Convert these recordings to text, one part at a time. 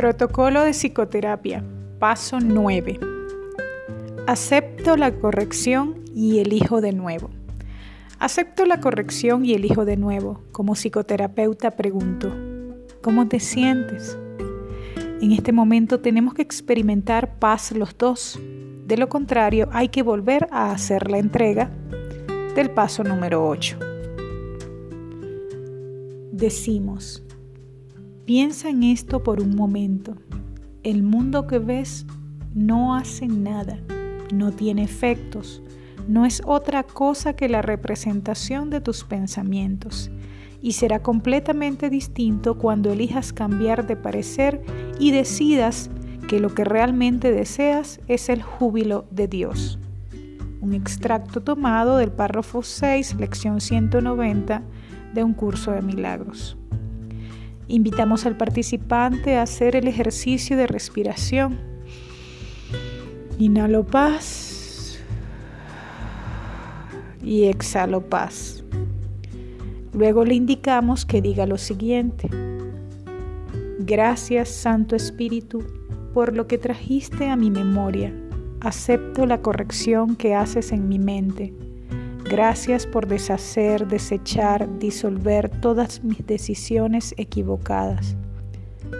Protocolo de psicoterapia. Paso 9. Acepto la corrección y elijo de nuevo. Acepto la corrección y elijo de nuevo. Como psicoterapeuta pregunto, ¿cómo te sientes? En este momento tenemos que experimentar paz los dos. De lo contrario, hay que volver a hacer la entrega del paso número 8. Decimos, Piensa en esto por un momento. El mundo que ves no hace nada, no tiene efectos, no es otra cosa que la representación de tus pensamientos y será completamente distinto cuando elijas cambiar de parecer y decidas que lo que realmente deseas es el júbilo de Dios. Un extracto tomado del párrafo 6, lección 190 de un curso de milagros. Invitamos al participante a hacer el ejercicio de respiración. Inhalo paz y exhalo paz. Luego le indicamos que diga lo siguiente. Gracias Santo Espíritu por lo que trajiste a mi memoria. Acepto la corrección que haces en mi mente Gracias por deshacer, desechar, disolver todas mis decisiones equivocadas.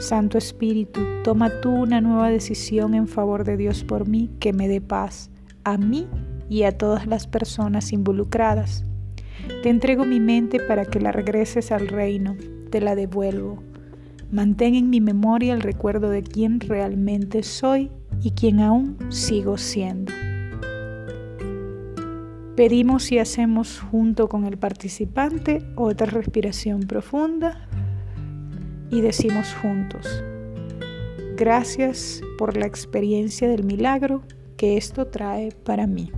Santo Espíritu, toma tú una nueva decisión en favor de Dios por mí que me dé paz, a mí y a todas las personas involucradas. Te entrego mi mente para que la regreses al reino, te la devuelvo. Mantén en mi memoria el recuerdo de quién realmente soy y quién aún sigo siendo. Pedimos y hacemos junto con el participante otra respiración profunda y decimos juntos, gracias por la experiencia del milagro que esto trae para mí.